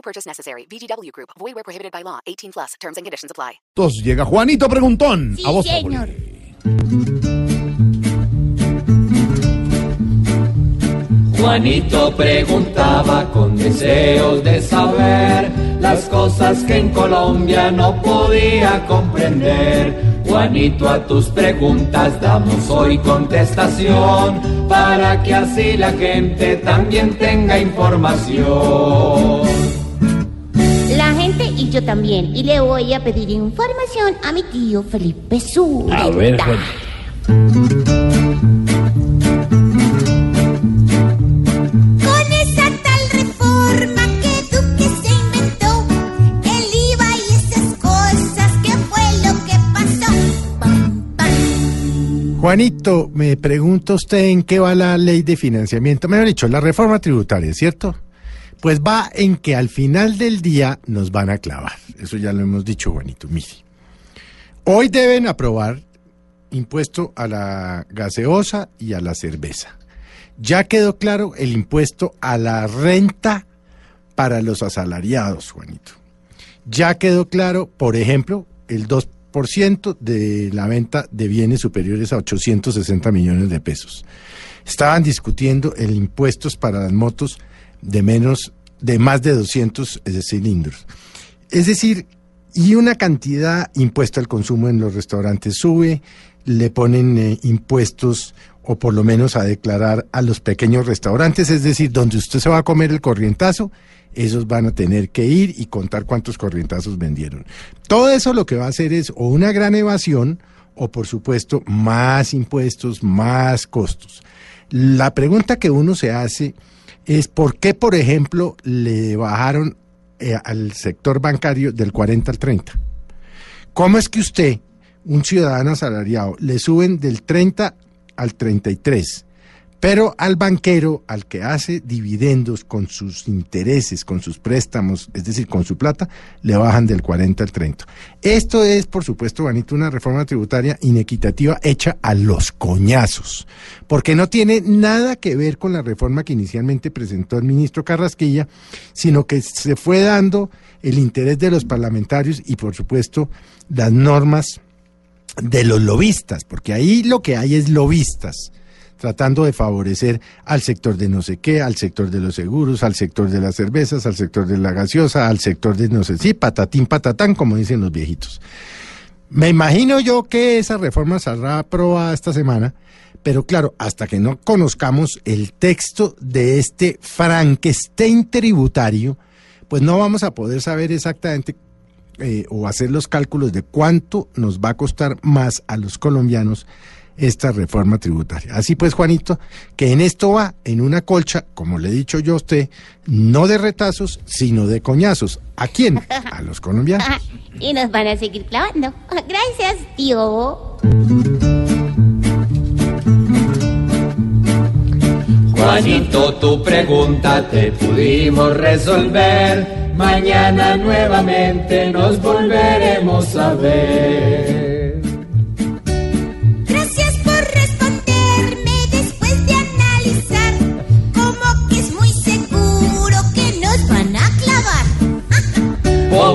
No purchase necessary. VGW Group. Void where prohibited by law. 18 plus. Terms and conditions apply. Entonces llega Juanito Preguntón. Sí, a vos, señor. Juanito preguntaba con deseos de saber las cosas que en Colombia no podía comprender. Juanito, a tus preguntas damos hoy contestación para que así la gente también tenga información. Y yo también. Y le voy a pedir información a mi tío Felipe Zurita. A ver, Juanito. Con esa tal reforma que Duque se inventó, el IVA y esas cosas, ¿qué fue lo que pasó? Pam, pam. Juanito, me pregunta usted en qué va la ley de financiamiento. Mejor dicho, la reforma tributaria, ¿cierto? Pues va en que al final del día nos van a clavar. Eso ya lo hemos dicho, Juanito. Mire. Hoy deben aprobar impuesto a la gaseosa y a la cerveza. Ya quedó claro el impuesto a la renta para los asalariados, Juanito. Ya quedó claro, por ejemplo, el 2% de la venta de bienes superiores a 860 millones de pesos. Estaban discutiendo el impuestos para las motos de menos de más de 200 cilindros. Es decir, y una cantidad impuesto al consumo en los restaurantes sube, le ponen eh, impuestos o por lo menos a declarar a los pequeños restaurantes, es decir, donde usted se va a comer el corrientazo, esos van a tener que ir y contar cuántos corrientazos vendieron. Todo eso lo que va a hacer es o una gran evasión o por supuesto más impuestos, más costos. La pregunta que uno se hace es por qué, por ejemplo, le bajaron eh, al sector bancario del 40 al 30. ¿Cómo es que usted, un ciudadano asalariado, le suben del 30 al 33, pero al banquero, al que hace dividendos con sus intereses, con sus préstamos, es decir, con su plata, le bajan del 40 al 30? Esto es, por supuesto, Vanito, una reforma tributaria inequitativa hecha a los coñazos, porque no tiene nada que ver con la reforma que inicialmente presentó el ministro Carrasquilla, sino que se fue dando el interés de los parlamentarios y, por supuesto, las normas de los lobistas, porque ahí lo que hay es lobistas tratando de favorecer al sector de no sé qué, al sector de los seguros, al sector de las cervezas, al sector de la gaseosa, al sector de no sé sí, patatín, patatán, como dicen los viejitos. Me imagino yo que esa reforma saldrá aprobada esta semana, pero claro, hasta que no conozcamos el texto de este Frankenstein tributario, pues no vamos a poder saber exactamente eh, o hacer los cálculos de cuánto nos va a costar más a los colombianos esta reforma tributaria. Así pues, Juanito, que en esto va en una colcha, como le he dicho yo a usted, no de retazos, sino de coñazos. ¿A quién? A los colombianos. Y nos van a seguir clavando. Gracias, tío. Juanito, tu pregunta te pudimos resolver. Mañana nuevamente nos volveremos a ver.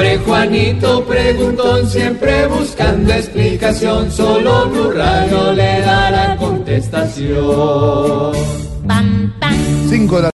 Pobre Juanito preguntón, siempre buscando explicación. Solo Blue Radio le dará contestación. Pam, pam. Cinco de la